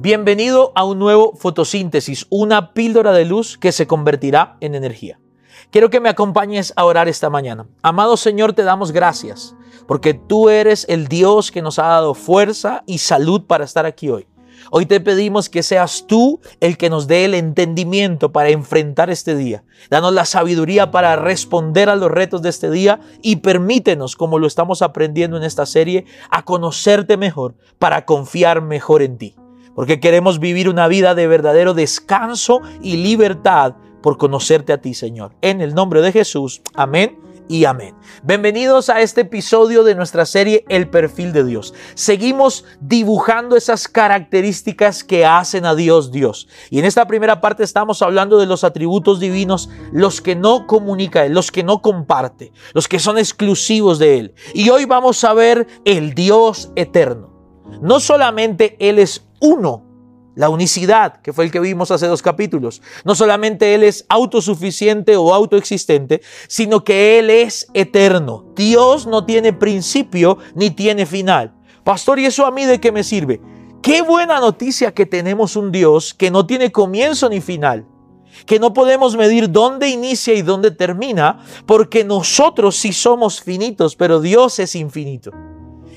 Bienvenido a un nuevo fotosíntesis, una píldora de luz que se convertirá en energía. Quiero que me acompañes a orar esta mañana. Amado Señor, te damos gracias porque tú eres el Dios que nos ha dado fuerza y salud para estar aquí hoy. Hoy te pedimos que seas tú el que nos dé el entendimiento para enfrentar este día. Danos la sabiduría para responder a los retos de este día y permítenos, como lo estamos aprendiendo en esta serie, a conocerte mejor para confiar mejor en ti porque queremos vivir una vida de verdadero descanso y libertad por conocerte a ti, Señor. En el nombre de Jesús, amén y amén. Bienvenidos a este episodio de nuestra serie El perfil de Dios. Seguimos dibujando esas características que hacen a Dios Dios. Y en esta primera parte estamos hablando de los atributos divinos, los que no comunica Él, los que no comparte, los que son exclusivos de Él. Y hoy vamos a ver el Dios eterno. No solamente Él es uno, la unicidad, que fue el que vimos hace dos capítulos. No solamente Él es autosuficiente o autoexistente, sino que Él es eterno. Dios no tiene principio ni tiene final. Pastor, ¿y eso a mí de qué me sirve? Qué buena noticia que tenemos un Dios que no tiene comienzo ni final que no podemos medir dónde inicia y dónde termina, porque nosotros sí somos finitos, pero Dios es infinito.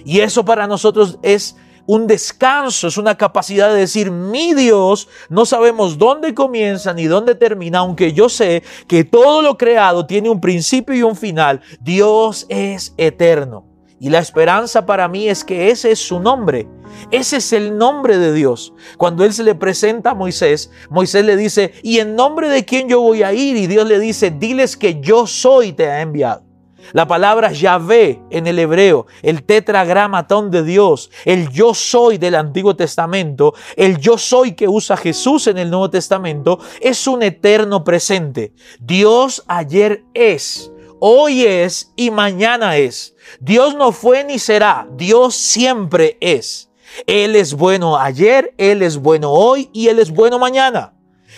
Y eso para nosotros es un descanso, es una capacidad de decir, mi Dios, no sabemos dónde comienza ni dónde termina, aunque yo sé que todo lo creado tiene un principio y un final. Dios es eterno. Y la esperanza para mí es que ese es su nombre. Ese es el nombre de Dios. Cuando Él se le presenta a Moisés, Moisés le dice, ¿y en nombre de quién yo voy a ir? Y Dios le dice, diles que yo soy, te ha enviado. La palabra Yahvé en el hebreo, el tetragramatón de Dios, el yo soy del Antiguo Testamento, el yo soy que usa Jesús en el Nuevo Testamento, es un eterno presente. Dios ayer es, hoy es y mañana es. Dios no fue ni será, Dios siempre es. Él es bueno ayer, Él es bueno hoy y Él es bueno mañana.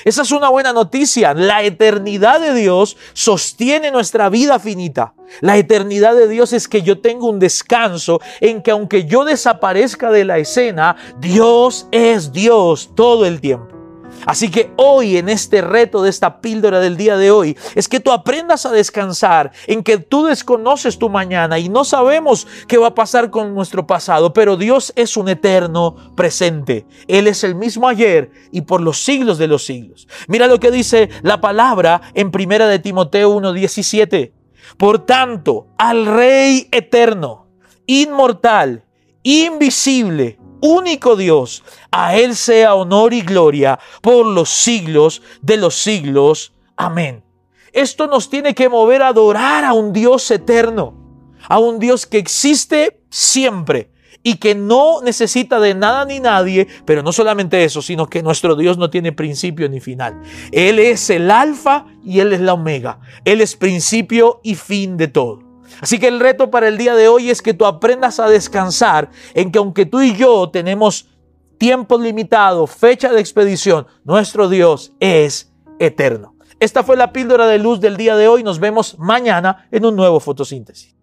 Esa es una buena noticia. La eternidad de Dios sostiene nuestra vida finita. La eternidad de Dios es que yo tengo un descanso en que aunque yo desaparezca de la escena, Dios es Dios todo el tiempo. Así que hoy en este reto de esta píldora del día de hoy es que tú aprendas a descansar en que tú desconoces tu mañana y no sabemos qué va a pasar con nuestro pasado, pero Dios es un eterno presente. Él es el mismo ayer y por los siglos de los siglos. Mira lo que dice la palabra en primera de Timoteo 1:17. Por tanto, al Rey eterno, inmortal, invisible, único Dios, a Él sea honor y gloria por los siglos de los siglos. Amén. Esto nos tiene que mover a adorar a un Dios eterno, a un Dios que existe siempre y que no necesita de nada ni nadie, pero no solamente eso, sino que nuestro Dios no tiene principio ni final. Él es el alfa y Él es la omega. Él es principio y fin de todo. Así que el reto para el día de hoy es que tú aprendas a descansar en que aunque tú y yo tenemos tiempo limitado, fecha de expedición, nuestro Dios es eterno. Esta fue la píldora de luz del día de hoy. Nos vemos mañana en un nuevo fotosíntesis.